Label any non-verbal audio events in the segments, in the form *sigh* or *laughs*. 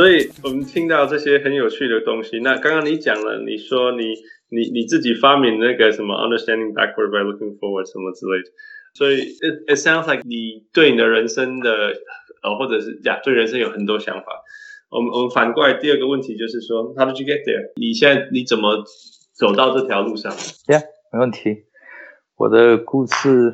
所以我们听到这些很有趣的东西。那刚刚你讲了，你说你你你自己发明那个什么 understanding backward by looking forward 什么之类的。所以 it it sounds like 你对你的人生的呃，或者是呀，对人生有很多想法。我们我们反过来第二个问题就是说，How did you get there？你现在你怎么走到这条路上？Yeah，没问题。我的故事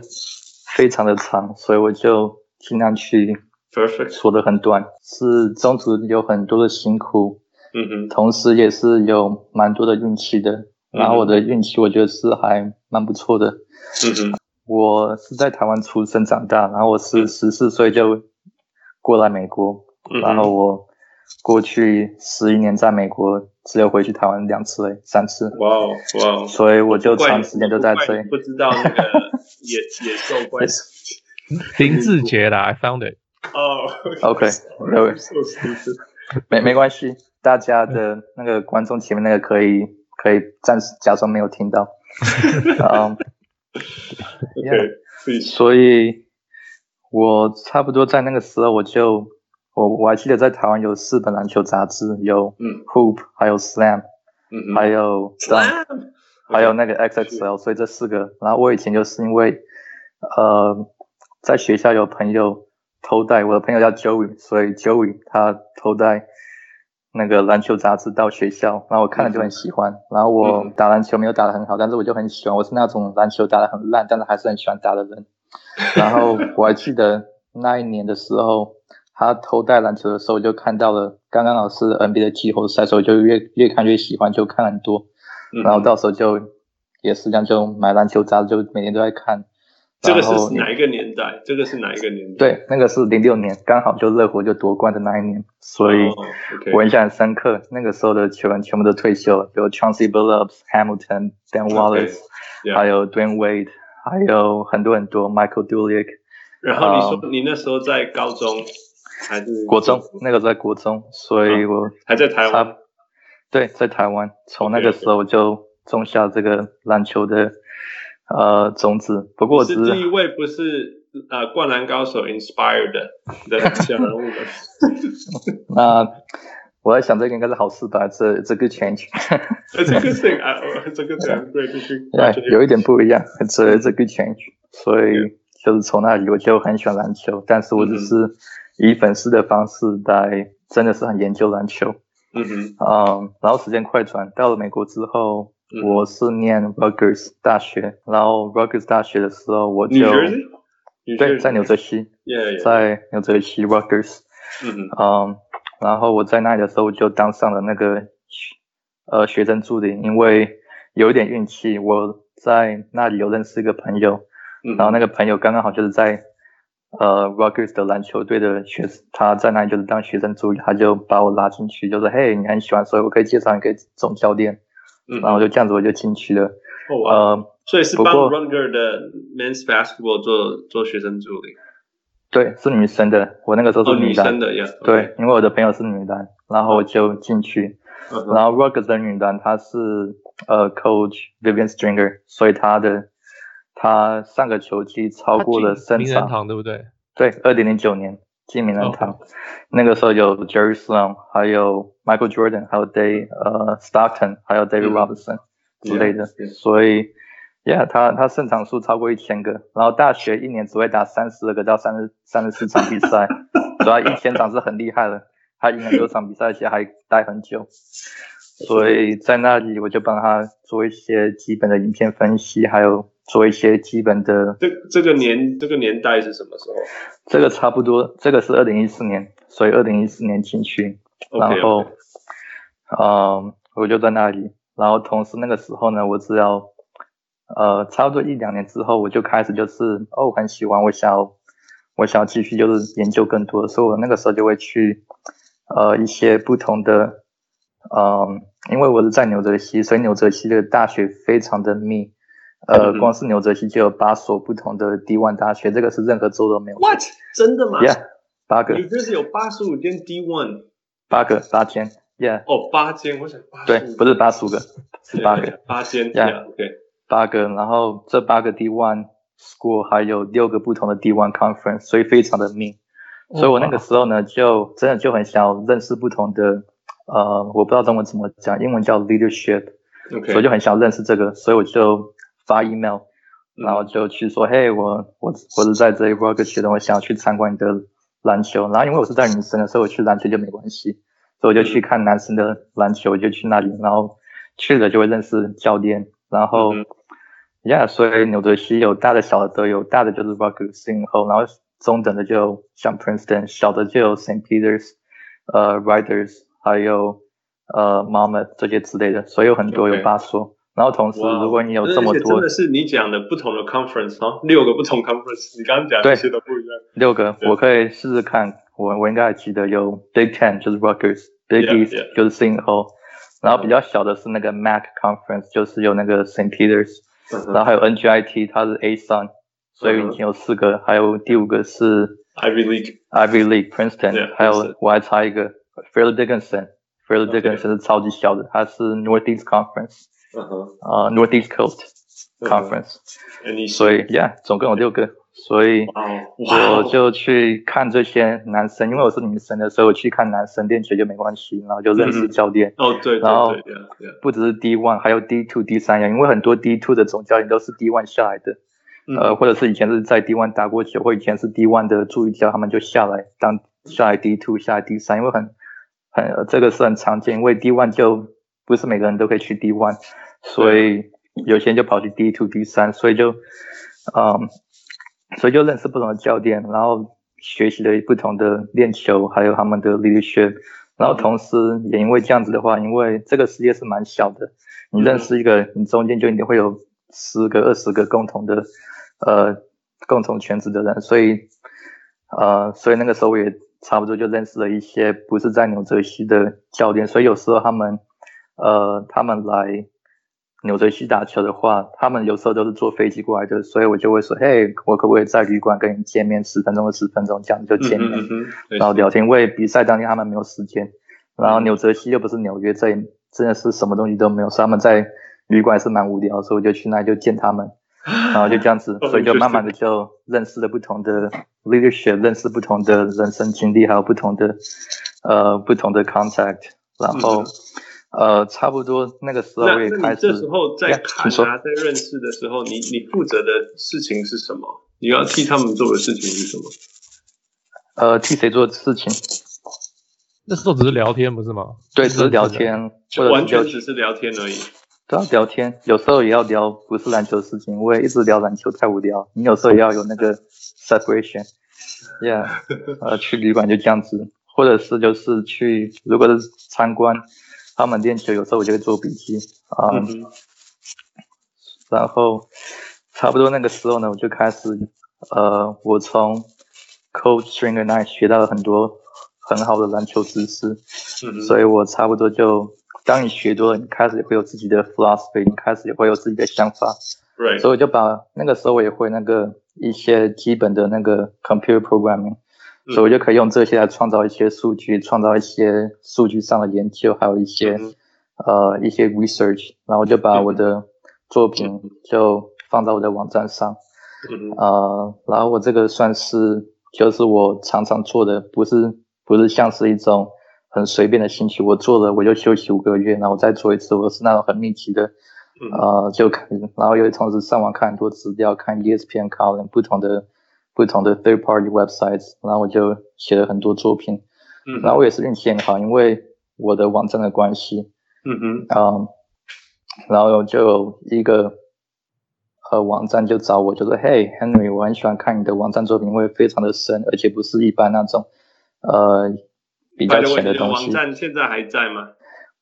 非常的长，所以我就尽量去。Perfect，说的很短，是中途有很多的辛苦，嗯哼，同时也是有蛮多的运气的。然后我的运气，我觉得是还蛮不错的。嗯哼，我是在台湾出生长大，然后我是十四岁就过来美国，嗯、然后我过去十一年在美国，只有回去台湾两次诶，三次。哇哦哇哦！所以我就长时间都在这里。不，不知道那个野 *laughs* 野兽怪林志杰啦，I found it。哦、*laughs* oh,，OK，没有，没没关系，大家的那个观众前面那个可以可以暂时假装没有听到，*laughs* 嗯。OK，所以，我差不多在那个时候我就我我还记得在台湾有四本篮球杂志，有嗯。Hoop，还有 Slam，嗯还有 Slam，还有那个 XXL，所以这四个，然后我以前就是因为呃在学校有朋友。偷带我的朋友叫 Joey，所以 Joey 他偷带那个篮球杂志到学校，然后我看了就很喜欢。然后我打篮球没有打得很好，但是我就很喜欢。我是那种篮球打得很烂，但是还是很喜欢打的人。*laughs* 然后我还记得那一年的时候，他偷带篮球的时候，我就看到了刚刚老师 NBA 的季后赛，所以就越越看越喜欢，就看很多。然后到时候就也是这样，就买篮球杂志，就每天都在看。这个是哪一个年代？这个是哪一个年代？对，那个是零六年，刚好就热火就夺冠的那一年，所以我印象很深刻。那个时候的球员全部都退休了，有 Chauncey Billups、Hamilton、Dan Wallace，还有 Dwyane Wade，还有很多很多 Michael Dulick。然后你说你那时候在高中还是国中？那个在国中，所以我还在台湾。对，在台湾，从那个时候就种下这个篮球的。呃，种子。不过是，第一位不是呃灌篮高手 inspired 的小人物的。那 *laughs* 我在想，这个应该是好事吧？这这个 change。*laughs* *laughs* 这个 thing 啊，这个 thing 对，必须。对，有一点不一样。这这个 change，所以就是从那里我就很喜欢篮球，但是我只是以粉丝的方式来，真的是很研究篮球。嗯哼。嗯，然后时间快转到了美国之后。我是念 Rutgers 大学，然后 Rutgers 大学的时候，我就对在纽泽西.在纽泽西 Rutgers，嗯嗯，然后我在那里的时候我就当上了那个呃学生助理，因为有一点运气，我在那里有认识一个朋友，嗯、然后那个朋友刚刚好就是在呃 Rutgers 的篮球队的学生，他在那里就是当学生助理，他就把我拉进去，就说嘿，你很喜欢，所以我可以介绍你给总教练。嗯，然后就这样子我就进去了。呃，所以是帮 Rutgers 的 Men's Basketball 做做学生助理。对，是女生的。我那个时候是女篮、哦、女生的呀。对，okay. 因为我的朋友是女单，然后我就进去。嗯、然后 Rutgers 的女单她是呃 Coach Vivian Stringer，所以她的她上个球季超过了身场，名人堂对不对？对，二零零九年进名人堂。哦、那个时候有 Jerry Sloan，还有。Michael Jordan，还有 Day，呃，Stockton，还有 David Robinson 之类的，嗯、所以，Yeah，他他胜场数超过一千个，然后大学一年只会打三十二个到三十三十四场比赛，主要一千场是很厉害了，他赢很多场比赛，而且还待很久，所以在那里我就帮他做一些基本的影片分析，还有做一些基本的。这这个年这个年代是什么时候？这个差不多，这个是二零一四年，所以二零一四年进去。然后，嗯、我就在那里。然后同时那个时候呢，我只要，呃，差不多一两年之后，我就开始就是，哦，很喜欢，我想要，我想要继续就是研究更多，所以我那个时候就会去，呃，一些不同的，嗯、呃，因为我是在纽泽西，所以纽泽西的大学非常的密，呃，嗯、光是纽泽西就有八所不同的 D1 大学，这个是任何州都没有。What？真的吗？Yeah，八个。你这是有八十五间 D1。八个八间，Yeah，哦，八间，我想八对，不是八十五个，是八个八间，Yeah，OK，、八个，然后这八个 D1 school 还有六个不同的 D1 conference，所以非常的密，所以我那个时候呢，就真的就很想要认识不同的，呃，我不知道中文怎么讲，英文叫 leadership，Okay. 所以就很想认识这个，所以我就发 email，然后就去说，嗯、嘿，我我我是在这一 Rocket 学的，我想要去参观你的篮球，然后因为我是在女生的，所以我去篮球就没关系，所以我就去看男生的篮球，我就去那里，然后去了就会认识教练，然后。嗯 Yeah，所以纽泽西有大的小的都有，大的就是 Rutgers 然后然后中等的就像 Princeton，小的就有 St. Peter's，呃 Riders，还有呃 Monmouth 这些之类的，所以有很多有八所。然后同时如果你有这么多，真的是你讲的不同的 conference 哦，六个不同 conference，你刚刚讲这些都不一样。六个，我可以试试看，我我应该还记得有 Big Ten 就是 Rutgers，Big East. 就是 Seton Hall，然后比较小的是那个 MAC conference，就是有那个 St. Peter's。然后还有 NGIT，它是 ASUN，所以已经有四个，还有第五个是 Ivy League，Ivy League Princeton，还有我还差一个 Fairleigh Dickinson，Fairleigh Dickinson 是超级小的，它是 Northeast Conference，啊 Northeast Coast Conference，所以 Yeah，总共有六个。所以我就去看这些男生，因为我是女生的，所以我去看男生练球就没关系，然后就认识教练。哦，对，然后不只是 D one，还有 D two、D 三呀，因为很多 D two 的总教练都是 D one 下来的，呃，或者是以前是在 D one 打过球，或以前是 D one 的助理教，他们就下来当下来 D two，下来 D 三，因为很很这个是很常见，因为 D one 就不是每个人都可以去 D one，所以有些人就跑去 D two、D 三，所以就嗯。所以就认识不同的教练，然后学习了不同的练球，还有他们的 leadership，然后同时也因为这样子的话，因为这个世界是蛮小的，你认识一个，你中间就一定会有十个、二十个共同的呃共同圈子的人，所以呃所以那个时候我也差不多就认识了一些不是在纽泽西的教练，所以有时候他们呃他们来。纽泽西打球的话，他们有时候都是坐飞机过来的，所以我就会说，嘿，我可不可以在旅馆跟你见面十分钟或十分钟，这样就见面，嗯嗯嗯、然后聊天。因为比赛当天他们没有时间，然后纽泽西又不是纽约，这里真的是什么东西都没有，所以他们在旅馆是蛮无聊，所以我就去那里就见他们，然后就这样子，*laughs* 所以就慢慢的就认识了不同的 leadership，认识不同的人生经历，还有不同的呃不同的 contact，然后。嗯呃，差不多那个时候也开始。那这时候在看啊，在认识的时候，你你负责的事情是什么？你要替他们做的事情是什么？呃，替谁做的事情？那时候只是聊天，不是吗？对，只是聊天，就完全只是聊天而已。对啊，聊天，有时候也要聊不是篮球的事情，我也一直聊篮球太无聊。你有时候也要有那个 *laughs* separation，yeah，呃，去旅馆就这样子，或者是就是去，如果是参观。他们练球，有时候我就会做笔记啊，嗯嗯、然后差不多那个时候呢，我就开始呃，我从 Coach Stringer 那里学到了很多很好的篮球知识，所以我差不多就当你学多了，你开始也会有自己的 philosophy，你开始也会有自己的想法.所以我就把那个时候我也会那个一些基本的那个 computer programming。所以我就可以用这些来创造一些数据，创造一些数据上的研究，还有一些、嗯、呃一些 research，然后就把我的作品就放到我的网站上，嗯、呃，然后我这个算是就是我常常做的，不是不是像是一种很随便的兴趣，我做了我就休息五个月，然后再做一次，我是那种很密集的，呃，就看，然后又同时上网看很多资料，看 ESPN column 不同的。不同的 third party websites，然后我就写了很多作品，嗯，然后我也是运气很好，因为我的网站的关系，嗯哼，啊、um，然后就有一个呃网站就找我，就说，Hey Henry，我很喜欢看你的网站作品，因为非常的深，而且不是一般那种呃比较浅的东西。网站现在还在吗？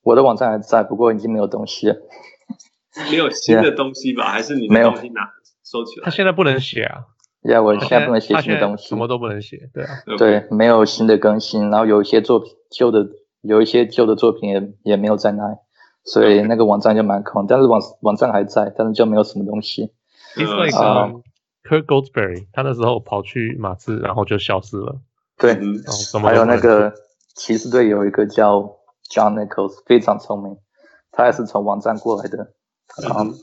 我的网站还在，不过已经没有东西了。没有新的东西吧 *laughs* 还是你的东西拿收起来？他现在不能写啊。呀，yeah, 我现在不能写新的东西，什么都不能写，对啊，对，没有新的更新，然后有一些作品旧的，有一些旧的作品也也没有在那，所以那个网站就蛮空，但是网网站还在，但是就没有什么东西。It's like、uh, Kirk Goldsberry，他那时候跑去马刺，然后就消失了。对，哦、还有那个骑士队有一个叫 John Nichols，非常聪明，他也是从网站过来的，啊、嗯。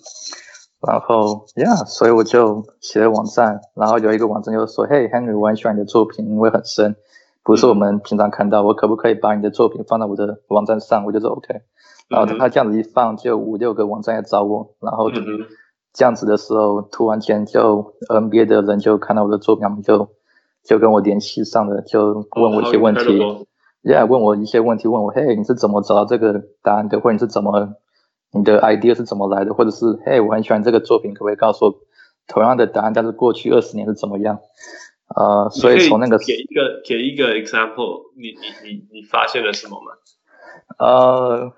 然后，Yeah，所以我就写了网站，然后有一个网站就说，Hey Henry，我很喜欢你的作品，因为很深，不是我们平常看到。我可不可以把你的作品放到我的网站上？我就说 OK。然后他这样子一放，就五六个网站来找我，然后这样子的时候，突然间就 NBA 的人就看到我的作品，他们就就跟我联系上了，就问我一些问题。Yeah，问我一些问题，问我，嘿，你是怎么找到这个答案的？或者你是怎么，你的 idea 是怎么来的？或者是，嘿，我很喜欢这个作品，可不可以告诉我同样的答案，但是过去二十年是怎么样？呃，所以从那个给一个给一个 example，你你你你发现了什么吗？呃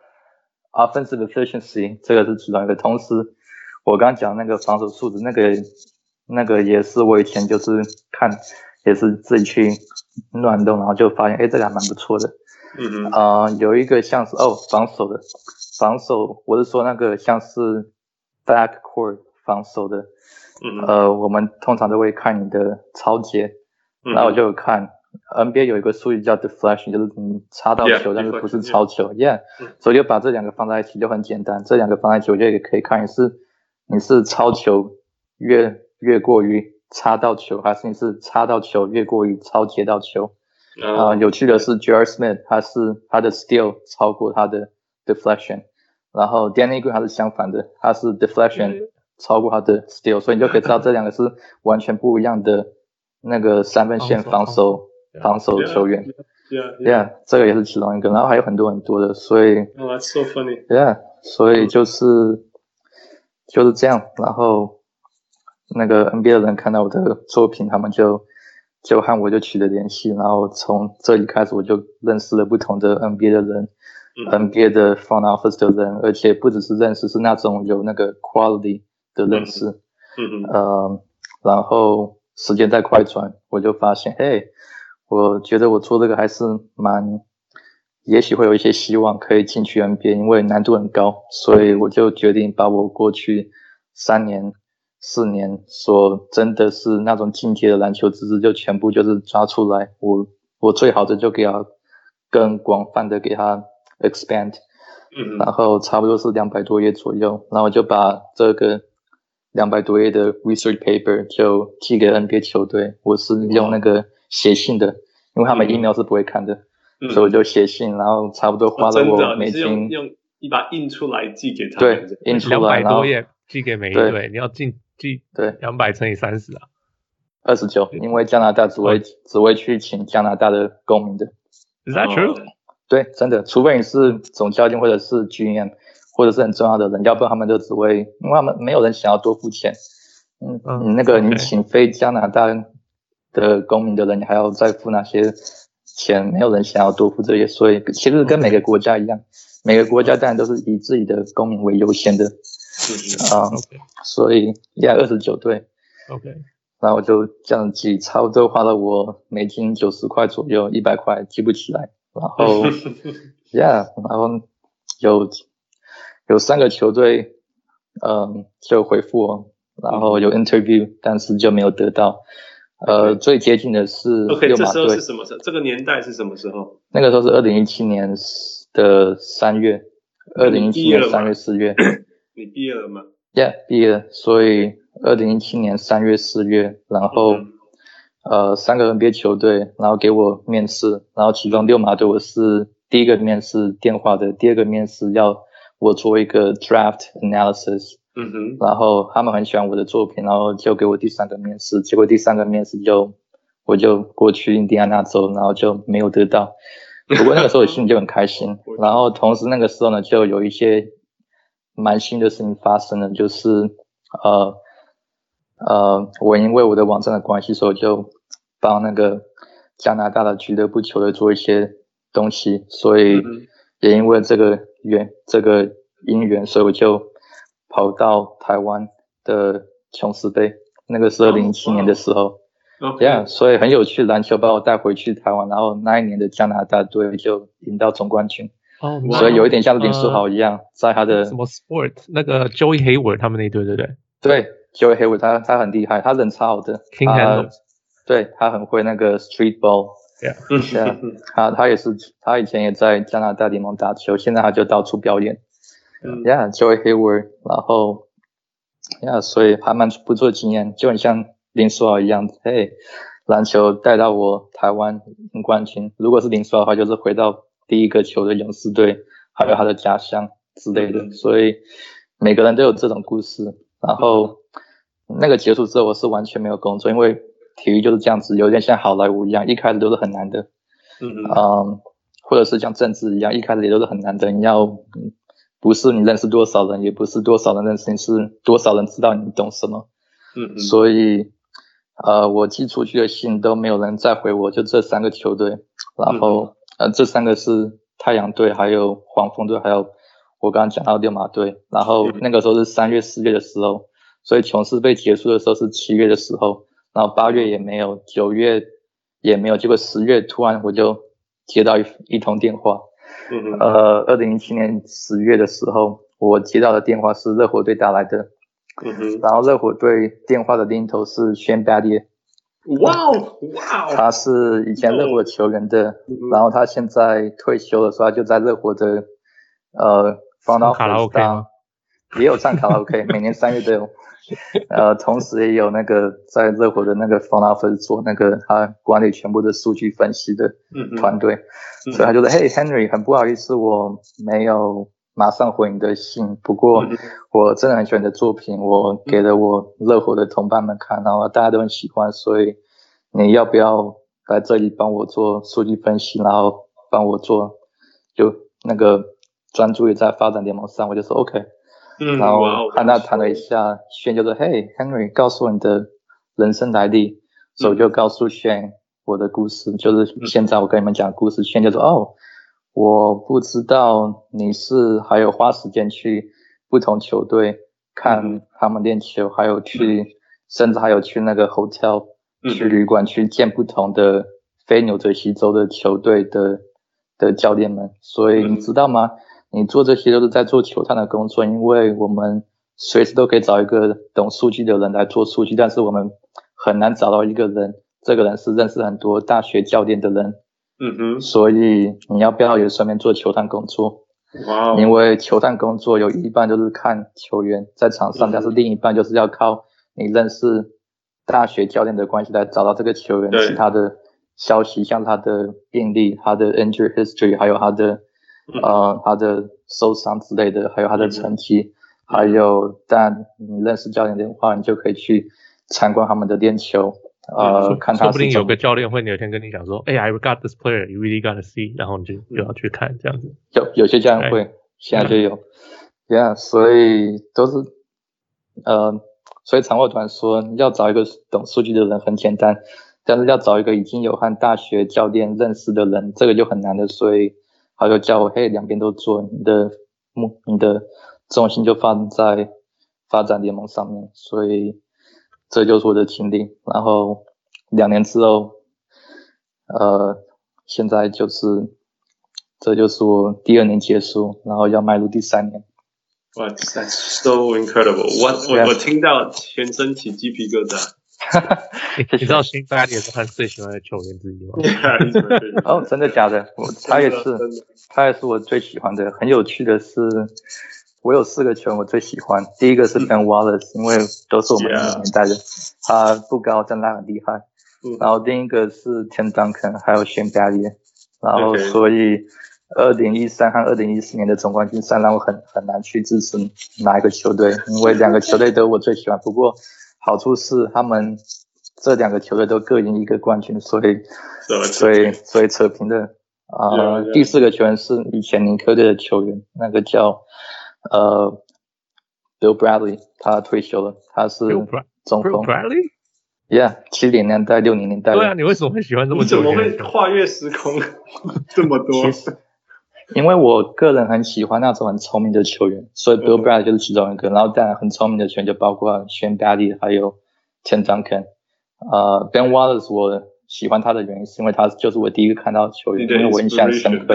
，offensive efficiency 这个是其中一个。同时，我刚刚讲那个防守素质，那个那个也是我以前就是看，也是自己去。乱动，然后就发现，哎，这个还蛮不错的。嗯嗯。啊、呃，有一个像是哦，防守的，防守，我是说那个像是 backcourt 防守的。嗯。呃，我们通常都会看你的抄截，然后我就有看 NBA 有一个术语叫 deflection，就是你插到球，yeah, 但是不是超球，yeah。所以就把这两个放在一起就很简单，这两个放在一起，我觉得也可以看，你是你是超球越越过于。插到球，还是你是插到球越过于超接到球？啊、uh, 呃，有趣的是，J.R. Smith 他是他的 steal 超过他的 deflection，然后 Danny Green 他是相反的，他是 deflection 超过他的 steal，所以你就可以知道这两个是完全不一样的那个三分线防守防守球员。Yeah, yeah, yeah, 这个也是其中一个，然后还有很多很多的，所以。Oh, that's so funny. Yeah，所以就是就是这样，然后。那个 NBA 的人看到我的作品，他们就就和我就取得联系，然后从这里开始我就认识了不同的 NBA 的人、嗯、，NBA 的 front office 的人，而且不只是认识，是那种有那个 quality 的认识。嗯嗯。呃，然后时间在快转，我就发现，嘿，我觉得我做这个还是蛮，也许会有一些希望可以进去 NBA，因为难度很高，所以我就决定把我过去三年。四年所真的是那种进阶的篮球知识，就全部就是抓出来。我我最好的就给他更广泛的给他 expand，嗯，然后差不多是两百多页左右，然后就把这个两百多页的 research paper 就寄给 NBA 球队。我是用那个写信的，因为他们 email 是不会看的，嗯、所以我就写信，然后差不多花了我美金。用用一把印出来寄给他，对，印出来两百多页寄给每一队，你要进寄。对，两百乘以三十啊，二十九。因为加拿大只会只会去请加拿大的公民的。Is that true？对，真的，除非你是总教练或者是 GM，或者是很重要的人，要不然他们就只会，因为他们没有人想要多付钱。嗯，你那个你请非加拿大的公民的人，你还要再付那些钱，没有人想要多付这些，所以其实跟每个国家一样，每个国家当然都是以自己的公民为优先的。啊.所以压二十九对，OK，然后就这样记，差不多花了我美金九十块左右，一百块记不起来。然后，*laughs* Yeah，然后有有三个球队，嗯，就回复我，然后有 interview，但是就没有得到。呃，最接近的是。OK，这时候是什么时候？这个年代是什么时候？那个时候是二零一七年的三月，二零一七年三月四月。*coughs* 你毕业了吗？Yeah，毕业了。所以二零一七年三月、四月，然后、嗯、呃三个 NBA 球队，然后给我面试，然后其中六马队我是第一个面试电话的，第二个面试要我做一个 draft analysis。嗯哼。然后他们很喜欢我的作品，然后就给我第三个面试，结果第三个面试就我就过去印第安纳州，然后就没有得到。*laughs* 不过那个时候我心里就很开心，然后同时那个时候呢就有一些。蛮新的事情发生了，就是呃呃，我因为我的网站的关系，所以就帮那个加拿大的俱乐部球队做一些东西，所以也因为这个缘这个因缘，所以我就跑到台湾的琼斯杯，那个是二零一七年的时候，这样，oh, okay. yeah, 所以很有趣，篮球把我带回去台湾，然后那一年的加拿大队就赢到总冠军。哦、oh, 所以有一点像林书豪一样，呃、在他的什么 sport 那个 Joey Hayward 他们那队对不对？对，Joey Hayward 他他很厉害，他人超好的，King handle，对他很会那个 street ball，对啊，他他也是，他以前也在加拿大联盟打球，现在他就到处表演。嗯，Yeah，Joey Hayward，然后，Yeah，所以还蛮不错的经验，就很像林书豪一样，嘿，篮球带到我台湾赢冠军。如果是林书豪的话，就是回到第一个球队勇士队，还有他的家乡之类的。所以每个人都有这种故事。然后那个结束之后，我是完全没有工作，因为体育就是这样子，有点像好莱坞一样，一开始都是很难的。嗯嗯。或者是像政治一样，一开始也都是很难的。你要不是你认识多少人，也不是多少人认识你，是多少人知道你懂什么。嗯嗯。所以。呃，我寄出去的信都没有人再回我，就这三个球队，然后、嗯、呃，这三个是太阳队，还有黄蜂队，还有我刚刚讲到六马队。然后那个时候是三月、四月的时候，所以琼斯被结束的时候是七月的时候，然后八月也没有，九月也没有，结果十月突然我就接到一一通电话，呃，二零零七年十月的时候，我接到的电话是热火队打来的。嗯，然后热火队电话的另一头是 Shane Battier，哇哦哇哦，他是以前热火球员的，嗯、然后他现在退休了，所以他就在热火的呃 front office 卡拉 OK 也有唱卡拉 OK，每年三月都有，呃，同时也有那个在热火的那个 front office 做那个他管理全部的数据分析的团队，嗯、所以他就说、嘿、Henry，很不好意思，我没有。马上回你的信。不过我真的很喜欢你的作品，我给了我热火的同伴们看，然后大家都很喜欢，所以你要不要来这里帮我做数据分析，然后帮我做就那个专注于在发展联盟上，我就说 OK。嗯，然后和他谈了一下，炫就说：“Hey Henry，告诉我你的人生来历。”所以我就告诉炫我的故事，就是现在我跟你们讲的故事。炫就说：“哦。”我不知道你是还有花时间去不同球队看他们练球，还有去，甚至还有去那个 hotel 去旅馆去见不同的非纽泽西州的球队的的教练们。所以你知道吗？你做这些都是在做球探的工作，因为我们随时都可以找一个懂数据的人来做数据，但是我们很难找到一个人，这个人是认识很多大学教练的人。嗯哼，所以你要不要也顺便做球探工作？哇，Wow. 因为球探工作有一半就是看球员在场上，嗯、但是另一半就是要靠你认识大学教练的关系来找到这个球员其他的消息，像他的病历、他的 injury history，还有他的、嗯、呃他的受伤之类的，还有他的成绩，嗯、还有但你认识教练的话，你就可以去参观他们的练球。呃，看他说不定有个教练会有一天跟你讲说，哎、欸、，I got this player, you really gotta see，然后你就就要去看这样子。有有些教练会，对现在就有，Yeah，所以都是，呃，所以长话短说，要找一个懂数据的人很简单，但是要找一个已经有和大学教练认识的人，这个就很难的。所以他就叫我，嘿，两边都做，你的目，你的重心就放在发展联盟上面，所以。这就是我的经历，然后两年之后，呃，现在就是，这就是我第二年结束，然后要迈入第三年。哇，That's so incredible！我我我听到全身起鸡皮疙瘩。*laughs* 你知道 Shane Battier 也是他最喜欢的球员之一吗？*laughs* 哦，真的假的？我他也是，他也是我最喜欢的。很有趣的是。我有四个球员我最喜欢，第一个是 Ben Wallace，因为都是我们那个年代的，Yeah. 他不高，但他很厉害。嗯、然后另一个是 Tim Duncan，还有 Shane Battier。然后所以二零一三和二零一四年的总冠军赛让我很很难去支持哪一个球队，因为两个球队都我最喜欢。不过好处是他们这两个球队都各赢一个冠军，所以所以所以扯平的。啊、呃，yeah, yeah. 第四个球员是以前尼克队的球员，那个叫。呃，Bill Bradley，他退休了，他是中锋。Bill Bradley，Yeah，七零年代、六零年代。对啊，你为什么会喜欢这么久？怎么会跨越时空 *laughs* 这么多？其实，因为我个人很喜欢那种很聪明的球员，所以 Bill Bradley 就是其中一个。然后当然很聪明的球员就包括 Shane 还有 Tim Duncan。呃，Ben Wallace 我。喜欢他的原因是因为他就是我第一个看到球员，因为我印象深刻。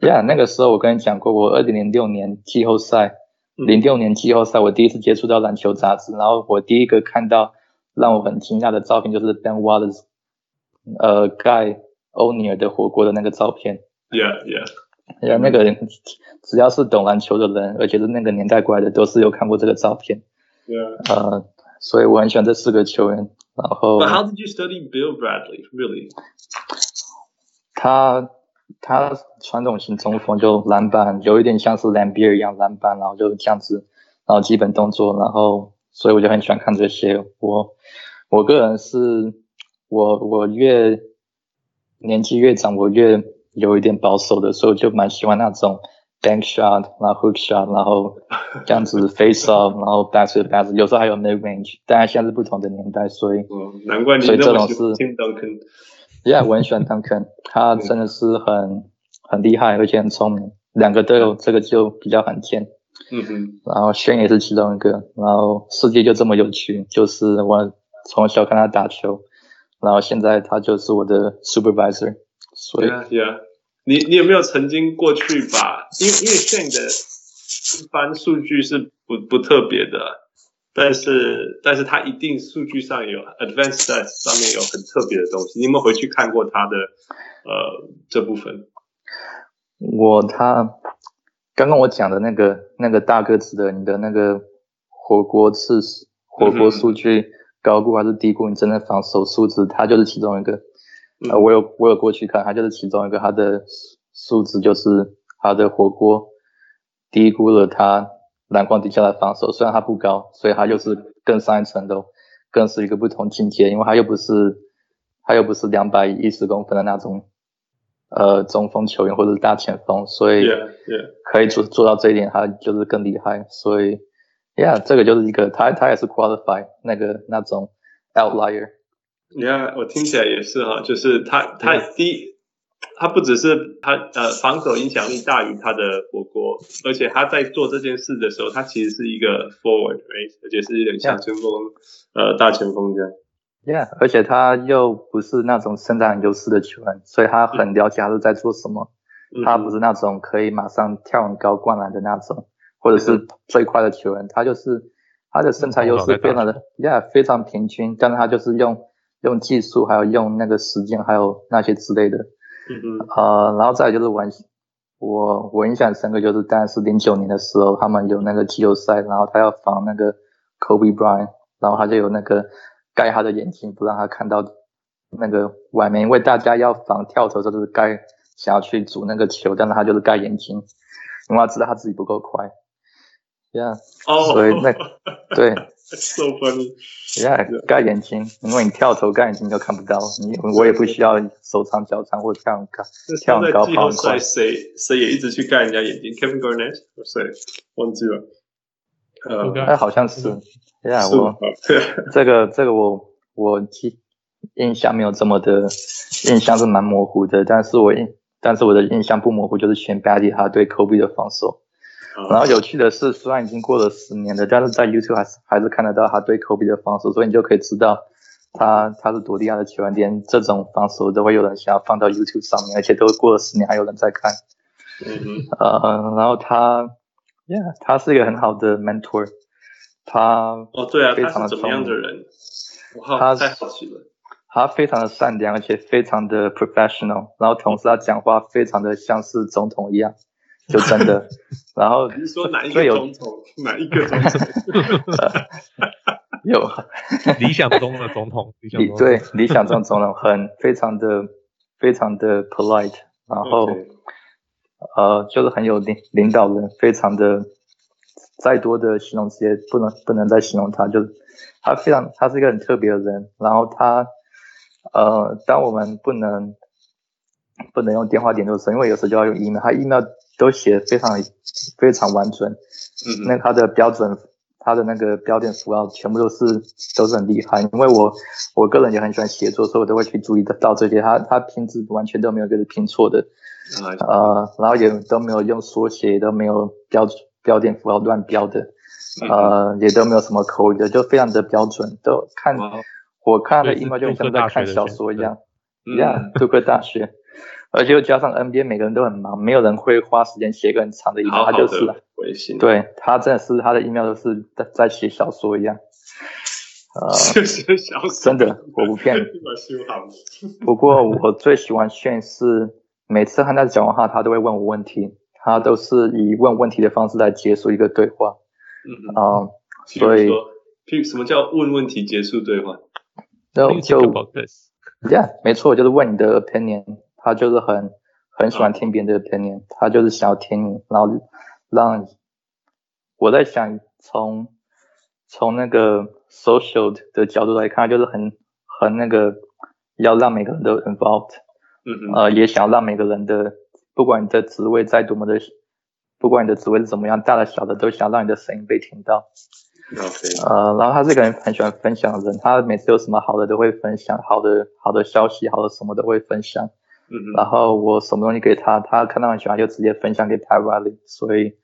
Yeah，那个时候我跟你讲过，我二零零六年季后赛，零六年季后赛我第一次接触到篮球杂志，然后我第一个看到让我很惊讶的照片就是 Ben Wallace，呃，盖欧尼尔的火锅的那个照片。Yeah，Yeah，Yeah，那个人只要是懂篮球的人，而且是那个年代过来的，都是有看过这个照片。Yeah，呃，所以我很喜欢这四个球员。然后。But how did you study Bill Bradley? Really? 他他传统型中锋就篮板，有一点像是 Laimbeer 一样篮板，然后就这样子，然后基本动作，然后所以我就很喜欢看这些。我我个人是，我我越年纪越长，我越有一点保守的，所以我就蛮喜欢那种 bank shot，然后 hook shot，然后这样子 face *laughs* off，然后 back to back，有时候还有 mid range。当然现在是不同的年代，所以，嗯，难怪你所以这种是。Yeah，我很喜欢 Duncan，他真的是很很厉害，而且很聪明，两个都有，这个就比较罕见。嗯哼，然后 Shane 也是其中一个，然后世界就这么有趣，就是我从小看他打球，然后现在他就是我的 supervisor。所以，Yeah，, yeah. 你你有没有曾经过去把，因为因为 Shane 的一般数据是不不特别的。但是，但是他一定数据上有 advanced stats 上面有很特别的东西。你有没有回去看过他的呃这部分？我他刚刚我讲的那个那个大个子的，你的那个火锅次火锅数据高估还是低估你真的防守数值？他就是其中一个。呃，我有我有过去看，他就是其中一个，他的数值就是他的火锅低估了他。篮筐底下的防守，虽然他不高，所以他就是更上一层楼，更是一个不同境界。因为他又不是，他又不是两百一十公分的那种，呃，中锋球员或者是大前锋，所以可以做做到这一点，他就是更厉害。所以，Yeah，这个就是一个他他也是 qualify 那个那种 outlier。Yeah，我听起来也是哈，就是他他第一。他不只是他呃防守影响力大于他的火锅，而且他在做这件事的时候，他其实是一个 forward，right? 而且是有点像前锋，呃大前锋这样。Yeah，而且他又不是那种身材很优势的球员，所以他很了解他是在做什么。嗯、他不是那种可以马上跳很高灌篮的那种，或者是最快的球员。他就是他的身材优势非常的，Yeah，非常平均，但是他就是用用技术，还有用那个时间，还有那些之类的。嗯嗯，呃，然后再来就是我我我印象深刻就是，当然是零九年的时候，他们有那个季后赛，然后他要防那个 Kobe Bryant，然后他就有那个盖他的眼睛，不让他看到那个外面，因为大家要防跳投，就是盖想要去阻那个球，但是他就是盖眼睛，因为他知道他自己不够快。Yeah，哦，所以那对。So funny. Yeah，盖眼睛，因为你跳投盖眼睛都看不到你，我也不需要手长脚长或跳很高，跳很高跑很快。谁谁也一直去盖人家眼睛？Kevin Garnett？谁？忘记了。呃，哎，好像是。Yeah，我 *laughs* 这个这个我我记印象没有这么的，印象是蛮模糊的，但是我印但是我的印象不模糊，就是全 Baddie 他对 Kobe 的防守。然后有趣的是，虽然已经过了十年了，但是在 YouTube 还是还是看得到他对 Kobe 的防守，所以你就可以知道他他是多厉害的球员，连这种防守都会有人想要放到 YouTube 上面，而且都过了十年还有人在看。嗯嗯。呃，然后他，Yeah，他是一个很好的 mentor。他哦，对啊，非常的怎么样的人？他太好奇了。他非常的善良，而且非常的 professional，然后同时他讲话非常的像是总统一样。就真的，*laughs* 然后你说哪一个总统？哪一个总统？*laughs* 有 *laughs* 理想中的总统，理想对理想中的总统很非常的非常的 polite，然后、okay. 呃就是很有领领导人，非常的再多的形容词也不能不能再形容他，就是他非常他是一个很特别的人，然后他呃当我们不能不能用电话点的时候，因为有时候就要用 email，他 email。都写的非常非常完整，嗯，那它的标准，它的那个标点符号全部都是都是很厉害。因为我我个人也很喜欢写作，所以我都会去注意得到这些。它它拼字完全都没有就是拼错的，呃，然后也都没有用缩写，都没有标标点符号乱标的，呃，也都没有什么口语的，就非常的标准。都看我看的 email 就像在看小说一样，一样，杜克大学。而且又加上 NBA，每个人都很忙，没有人会花时间写一个很长的 email，他就是对他真的是他的 email 都是在在写小说一样，呃，写小说，真的我不骗你。*laughs* 不过我最喜欢炫是每次和他讲完话，他都会问我问题，他都是以问问题的方式来结束一个对话。嗯嗯、呃，所以，什么叫问问题结束对话？No, 就 Yeah，没错，就是问你的 opinion。他就是很很喜欢听别人的 opinion，、oh. 他就是想要听你，然后让我在想从从那个 social 的角度来看，就是很很那个要让每个人都 involved，嗯嗯，呃，也想要让每个人的不管你的职位再多么的，不管你的职位是怎么样，大的小的，都想让你的声音被听到。Okay. 呃，然后他这个人很喜欢分享的人，他每次有什么好的都会分享，好的好的消息，好的什么都会分享。然后我什么东西给他，他看到很喜欢就直接分享给 Pat Riley。所以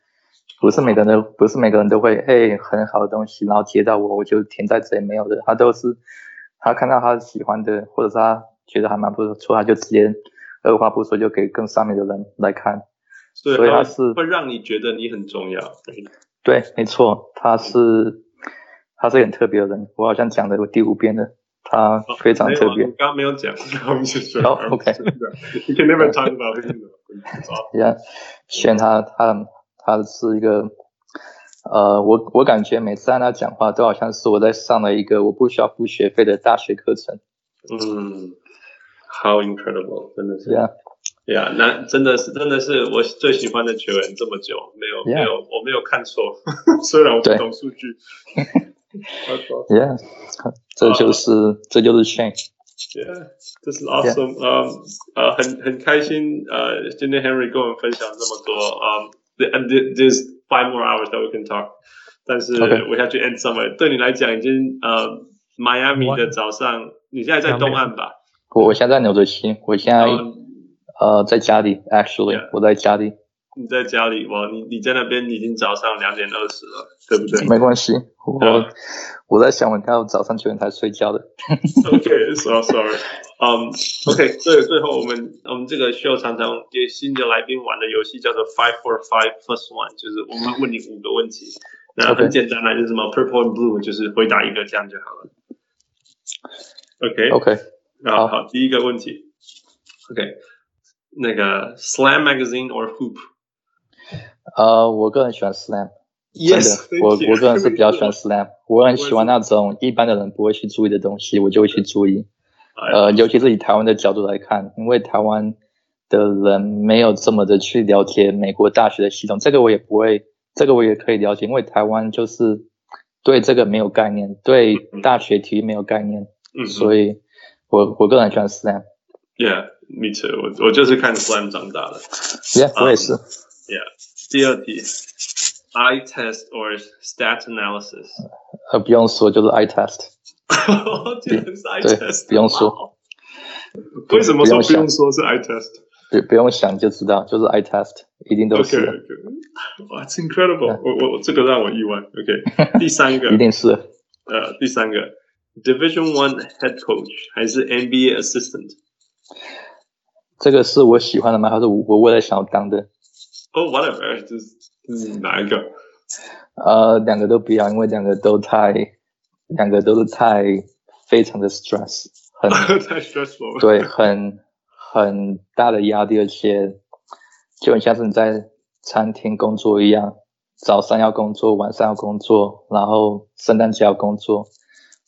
不是每个人都不是每个人都会哎很好的东西，然后接到我我就填在这里没有的，他都是他看到他喜欢的，或者是他觉得还蛮不错，他就直接二话不说就给更上面的人来看。所以他是会让你觉得你很重要。对，没错，他是他是很特别的人，我好像讲了有第五遍了，他非常特别。刚刚没有讲，我们就说。好，OK，You can never talk about him. Yeah，*laughs* 选他，他他是一个，呃，我我感觉每次跟他讲话，都好像是我在上了一个我不需要付学费的大学课程。嗯，How incredible，真的是。Yeah。对啊，那真的是真的是我最喜欢的球员，这么久没有.没有我没有看错，*laughs* 虽然我不懂数据。*laughs* Yeah，这就是、uh, 这就是 Shane。Yeah，这是 awesome。嗯呃，很很开心呃，今天 Henry 跟我们分享这么多。嗯、um,，and there's five more hours that we can talk，但是 we have to end somewhere。对你来讲，已经呃，Miami 的早上，你现在在东岸吧？我我现在在纽泽西，我现在。Um, 呃，在家里，actually. 我在家里。你在家里，哇，你你在那边已经早上两点二十了，对不对？*laughs* 没关系，我.我在想，我到早上九点才睡觉的。*laughs* OK，so sorry。嗯，OK，最最后我们我们这个 show 常常给新的来宾玩的游戏叫做 Five for Five Plus One，就是我们问你五个问题，那很简单，就是什么 Purple and Blue，就是回答一个这样就好了。OK，OK，、okay. 好，好，第一个问题，OK。那个 Slam Magazine or Hoop？呃、uh,，我个人喜欢 Slam。Yes，我我个人是比较喜欢 *laughs* Slam。我很喜欢那种一般的人不会去注意的东西，我就会去注意。呃，尤其是以台湾的角度来看，因为台湾的人没有这么的去了解美国大学的系统，这个我也不会，这个我也可以了解，因为台湾就是对这个没有概念，对大学体育没有概念，嗯、所以我我个人喜欢 Slam。Yeah。Me too，我我就是看 Slam 长大的。Yeah，、um, 我也是。Yeah，第二题，Eye test or stat analysis？呃，不用说，就是 Eye test。对，Eye *laughs* test，不用说。为什么说不用说是 Eye test？对，不用想就知道，就是 Eye test，一定都是。Okay, okay. Wow, it's incredible！、Yeah. 我我这个让我意外。OK，第三个。一定是。呃，第三个，*laughs* Division One head coach 还是 NBA assistant？这个是我喜欢的吗？还是我我未来想要当的？ 哦、oh,，whatever，就是嗯，哪一个？呃，两个都不要，因为两个都太，两个都是太非常的 stress，很 *laughs* 太 stressful，对，很很大的压力，而且就很像是你在餐厅工作一样，早上要工作，晚上要工作，然后圣诞节要工作，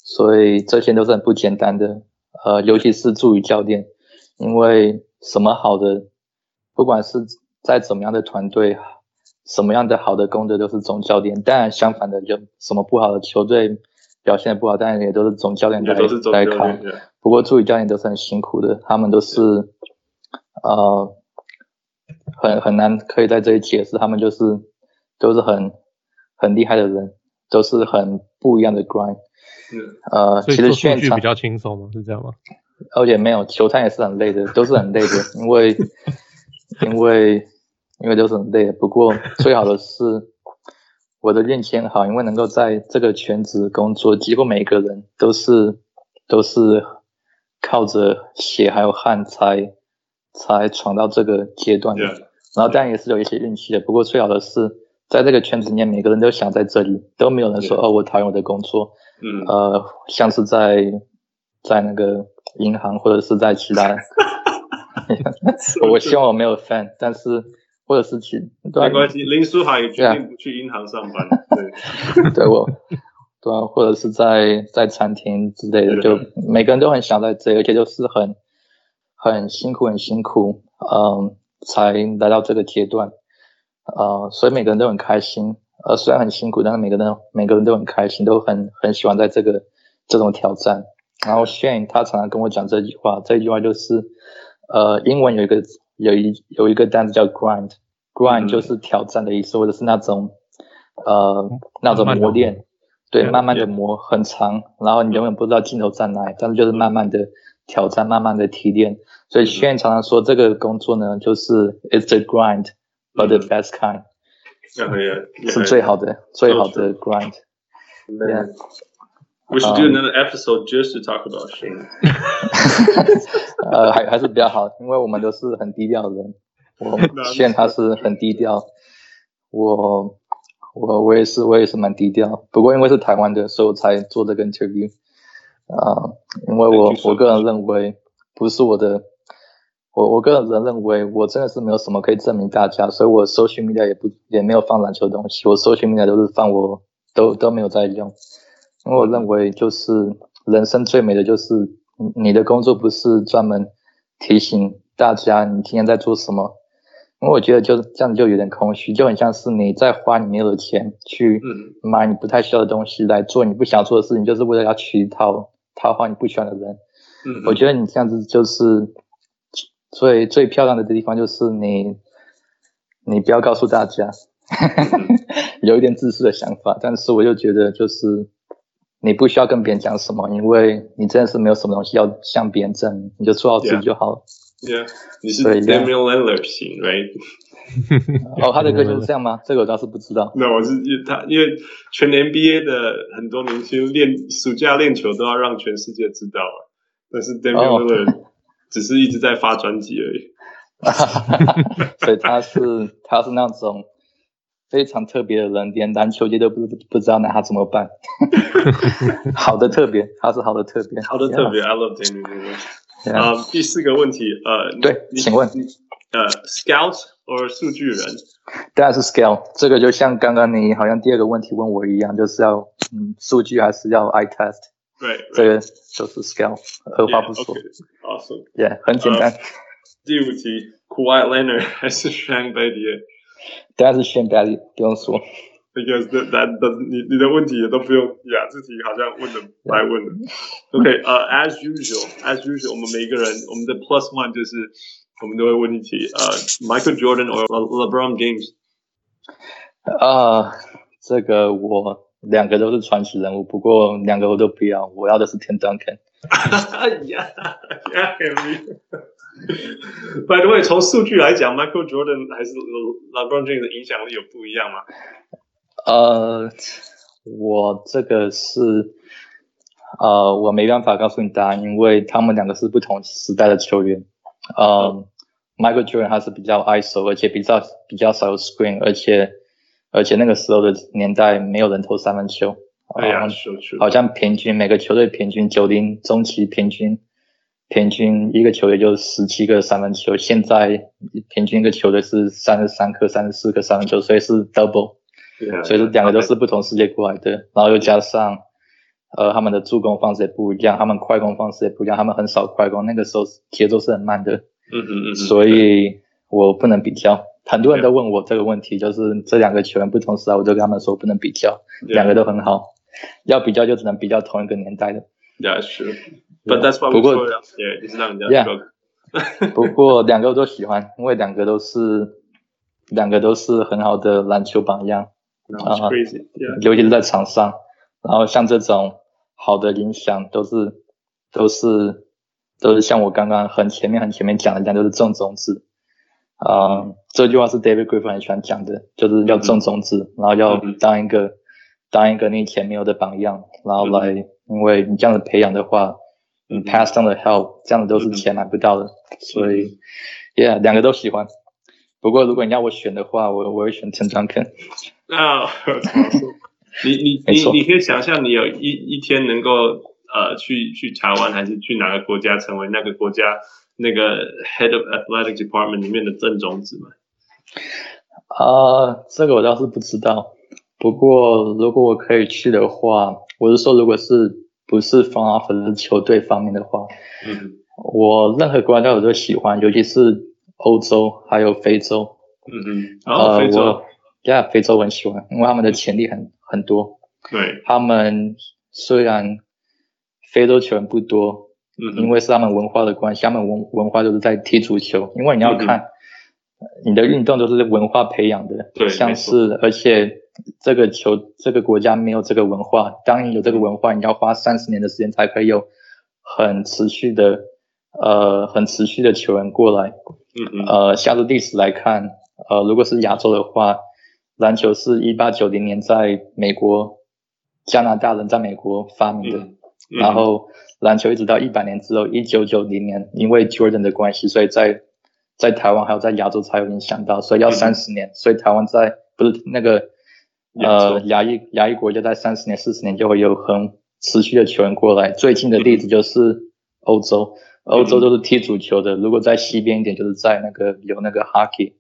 所以这些都是很不简单的。呃，尤其是助理教练，因为。什么好的，不管是再怎么样的团队，什么样的好的功德都是总教练。当然，相反的，就什么不好的球队表现的不好，当然也都是总教练来来扛。不过助理教练都是很辛苦的，他们都是呃很很难可以在这里解释，他们就是都是很很厉害的人，都是很不一样的 grind。呃，其实现场比较轻松吗？是这样吗？而且没有球探也是很累的，都是很累的，因为因为因为都是很累的。不过最好的是我的运气很好，因为能够在这个圈子工作，几乎每个人都是都是靠着血还有汗才才闯到这个阶段的。Yeah. 然后当然也是有一些运气的。不过最好的是在这个圈子里面，每个人都想在这里，都没有人说哦，我讨厌我的工作。嗯，呃，像是在在那个。银行或者是在其他，*laughs* 我希望我没有 fan，但是或者是去，没关系。林书豪也决定不去银行上班，对，*laughs* 对我对啊，或者是在在餐厅之类的，就每个人都很想在这，而且就是很很辛苦，很辛苦，嗯，才来到这个阶段，呃，所以每个人都很开心，呃，虽然很辛苦，但是每个人每个人都很开心，都很很喜欢在这个这种挑战。然后 Shane 他常常跟我讲这句话，这句话就是，呃，英文有一个有一有一个单词叫 grind，grind 就是挑战的意思，或者是那种呃那种磨练。对，慢慢的磨很长，然后你永远不知道尽头在哪里，但是就是慢慢的挑战，慢慢的提炼。所以 Shane 常常说这个工作呢，就是 it's a grind，but the best kind，是最好的，最好的 grind。We should do another episode just to talk about *laughs* Shane。*laughs* 呃，还还是比较好，因为我们都是很低调的人。我 Shane 他是很低调，我。我我也是我也是蛮低调，不过因为是台湾的，所以我才做这个 interview 啊、呃，因为我我个人认为不是我的，我我个人认为我真的是没有什么可以证明大家，所以我 social media 也不也没有放篮球的东西，我 social media 都是放我都都没有在用，因为我认为就是人生最美的就是你的工作不是专门提醒大家你今天在做什么。因为我觉得就是这样，就有点空虚，就很像是你在花你没有的钱去买你不太需要的东西来做你不想做的事情，就是为了要去讨讨好你不喜欢的人。嗯，我觉得你这样子就是最最漂亮的地方，就是你你不要告诉大家，*laughs* 有一点自私的想法，但是我就觉得就是你不需要跟别人讲什么，因为你真的是没有什么东西要向别人证明，你就做好自己就好了。Yeah. 你是 Damian Lillard 型，right？哦，他的歌就是这样吗？*laughs* 这个我倒是不知道。那、我是因为他，因为全 NBA 的很多明星练暑假练球都要让全世界知道了，但是 Damian Lillard *laughs* 只是一直在发专辑而已。*laughs* 所以他是他是那种非常特别的人，连篮球界都不不知道拿他怎么办。*laughs* 好的特别，他是好的特别，好的特别。Yeah. I love Damian Lillard。啊，第四个问题，呃，对，请问，呃，scout or 数据人？当然是 scout。这个就像刚刚你好像第二个问题问我一样，就是要嗯，数据还是要 eye test？对，这个就是 scout，二话不说。Awesome，yeah，很简单。第五题，Kawhi Leonard 还是 Shane Battier？当然是 Shane Battier，不用说。Because that that 你你的问题也都不用呀，这题好像问的白问了。OK，呃、uh,，as usual，as usual，我们每一个人，我们的 plus one 就是我们都会问一题，呃、uh,，Michael Jordan or LeBron James？啊，uh, 这个我两个都是传奇人物，不过两个我都不要，我要的是 Tim Duncan。呀呀 *laughs*，By the way，从数据来讲，Michael Jordan 还是 LeBron James 的影响力有不一样吗？呃，我这个是，呃，我没办法告诉你答案，因为他们两个是不同时代的球员。呃、哦、Michael Jordan 他是比较 ISO，而且比较比较少有 screen，而且而且那个时候的年代没有人投三分球。哎呀，好像平均每个球队平均九零中期平均平均一个球也就十七个三分球，现在平均一个球队是三十三颗、三十四颗三分球，所以是 double。所以说两个都是不同世界过来的.然后又加上，呃，他们的助攻方式也不一样，他们快攻方式也不一样，他们很少快攻，那个时候节奏是很慢的。嗯嗯嗯。所以我不能比较，很多人都问我这个问题，就是这两个球员不同时代，我就跟他们说不能比较.两个都很好，要比较就只能比较同一个年代的。Yeah, sure. But that's why we 不过，Yeah，你是让人家说。*laughs* 不过两个我都喜欢，因为两个都是两个都是很好的篮球榜样。啊、uh, yeah.，尤其是在场上，然后像这种好的影响，都是都是都是像我刚刚很前面很前面讲的一样，就是种种子。啊、uh,，这句话是 David Griffin 很喜欢讲的，就是要种种子，mm -hmm. 然后要当一个、mm -hmm. 当一个你前面有的榜样，然后来，mm -hmm. 因为你这样子培养的话，你 pass down the help，这样子都是钱买不到的，mm -hmm. 所以，Yeah，两个都喜欢。不过如果你要我选的话，我我会选 Tim Duncan。啊、*laughs* oh, 你你你你可以想象，你有一一天能够呃去去台湾还是去哪个国家，成为那个国家那个 head of athletic department 里面的正种子吗？啊、uh,，这个我倒是不知道。不过如果我可以去的话，我是说，如果是不是 front office 球队方面的话，嗯，我任何国家我都喜欢，尤其是欧洲还有非洲。嗯嗯，然后非洲，对啊，非洲我很喜欢，因为他们的潜力很很多。对，他们虽然非洲球员不多，嗯，因为是他们文化的关系，他们文文化就是在踢足球，因为你要看。你的运动都是文化培养的，对，像是而且这个球这个国家没有这个文化，当你有这个文化，你要花三十年的时间才可以有很持续的呃很持续的球员过来，嗯嗯，呃，下个历史来看，呃，如果是亚洲的话，篮球是一八九零年在美国加拿大人在美国发明的，嗯嗯、然后篮球一直到一百年之后，一九九零年因为 Jordan 的关系，所以在在台湾还有在亚洲才有影响到，所以要三十年，嗯、所以台湾在不是那个呃亚裔亚裔国家在三十年四十年就会有很持续的球员过来。最近的例子就是欧洲，欧洲都是踢足球的。如果在西边一点，就是在那个有那个 hockey，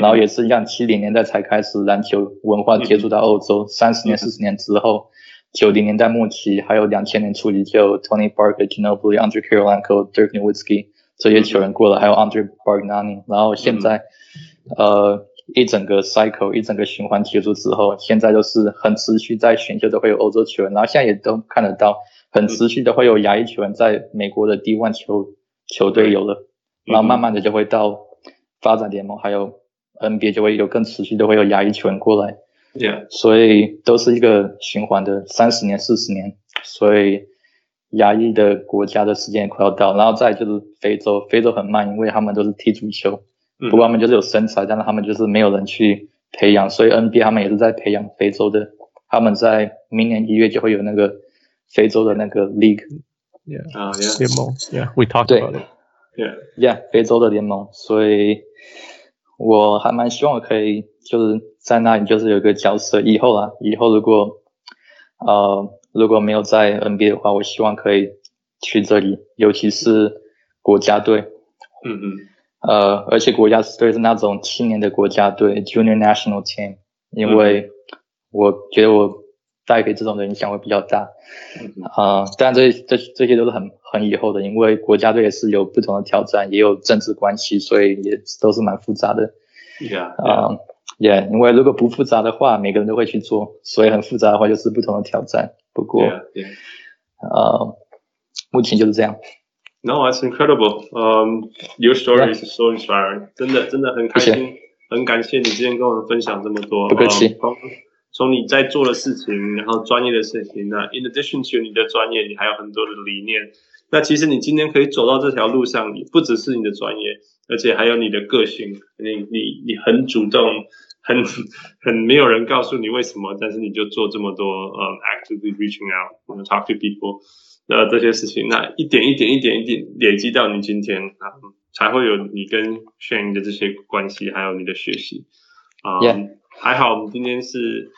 然后也是一样，七零年代才开始篮球文化接触到欧洲，三十年四十年之后，九零年代末期还有两千年初期就有 Tony Parker、Ginobili、Andre Kirilenko、Dirk Nowitzki。这些球员过来，还有 Andre Bargnani，然后现在，嗯、呃，一整个 cycle，一整个循环结束之后，现在都是很持续在选秀都会有欧洲球员，然后现在也都看得到，很持续的会有亚裔球员在美国的 D1 球球队有了，然后慢慢的就会到发展联盟，还有 NBA 就会有更持续的会有亚裔球员过来，Yeah，所以都是一个循环的三十年、四十年，所以。亚裔的国家的时间也快要到，然后再就是非洲，非洲很慢，因为他们都是踢足球，不过他们就是有身材，但是他们就是没有人去培养，所以 NBA 他们也是在培养非洲的，他们在明年一月就会有那个非洲的那个 league，yeah，啊，yeah，联盟，yeah，we talked about it，yeah，yeah，非洲的联盟，所以我还蛮希望我可以就是在那里就是有一个角色，以后啊，以后如果，呃。如果没有在 NBA 的话，我希望可以去这里，尤其是国家队。嗯嗯。呃，而且国家队是那种青年的国家队 （Junior National Team），因为我觉得我带给这种的影响会比较大。嗯嗯。呃，当然这这这些都是很很以后的，因为国家队也是有不同的挑战，也有政治关系，所以也都是蛮复杂的。Yeah。啊。Yeah，因为如果不复杂的话，每个人都会去做，所以很复杂的话就是不同的挑战。不过，呃 yeah, 目前就是这样。No, that's incredible. Um, your story is so inspiring. 真的，真的很开心，很感谢你今天跟我们分享这么多。不客气。从从你在做的事情，然后专业的事情，那 in addition to 你的专业，你还有很多的理念。那其实你今天可以走到这条路上，你不只是你的专业，而且还有你的个性。你你你很主动。很 *laughs* 很没有人告诉你为什么，但是你就做这么多，呃、um,，actively reaching out，我们 talk to people，呃，这些事情，那一点一点一点一点累积到你今天啊，才会有你跟 Shane 的这些关系，还有你的学习啊。Um, Yeah. 还好我们今天是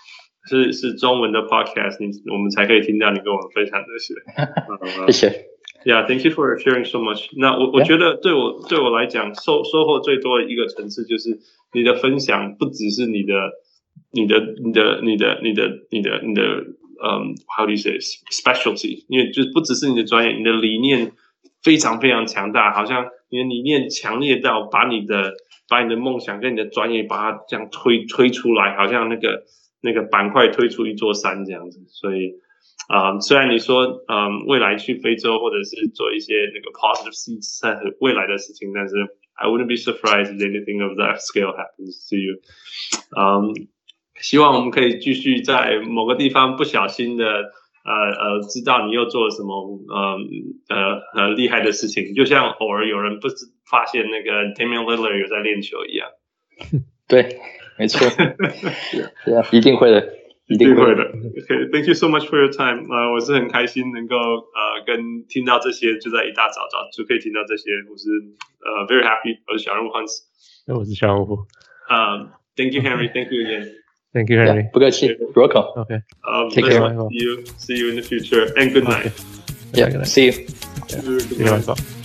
是是中文的 podcast，你我们才可以听到你跟我们分享这些。*laughs* 谢谢。Yeah，thank you for sharing so much。那我我觉得对我对我来讲收收获最多的一个层次就是你的分享不只是你的你的你的你的你的你的你的嗯、um,，how do you say specialty？因为就不只是你的专业，你的理念非常非常强大，好像你的理念强烈到把你的把你的梦想跟你的专业把它这样推推出来，好像那个那个板块推出一座山这样子，所以。啊虽然你说，嗯、未来去非洲或者是做一些那个 positive seeds 未来的事情，但是 I wouldn't be surprised if anything of that scale happens to you。嗯，希望我们可以继续在某个地方不小心的，呃呃，知道你又做了什么，呃呃呃厉害的事情，就像偶尔有人不知发现那个 Damian Lillard 有在练球一样。*laughs* 对，没错，*laughs* 对啊，一定会的。一定会的。OK，Thank you so much for your time。呃，我是很开心能够呃跟听到这些，就在一大早早就可以听到这些，我是呃 very happy。我是小人物 Hans。那我是小人物。嗯，Thank you Henry，Thank *laughs* you again。Thank you, Henry. Yeah, Bugachi, welcome. Okay. Um, Take care. See you. See you in the future. And good night. Yeah, yeah. Good night. see you. Yeah. See you.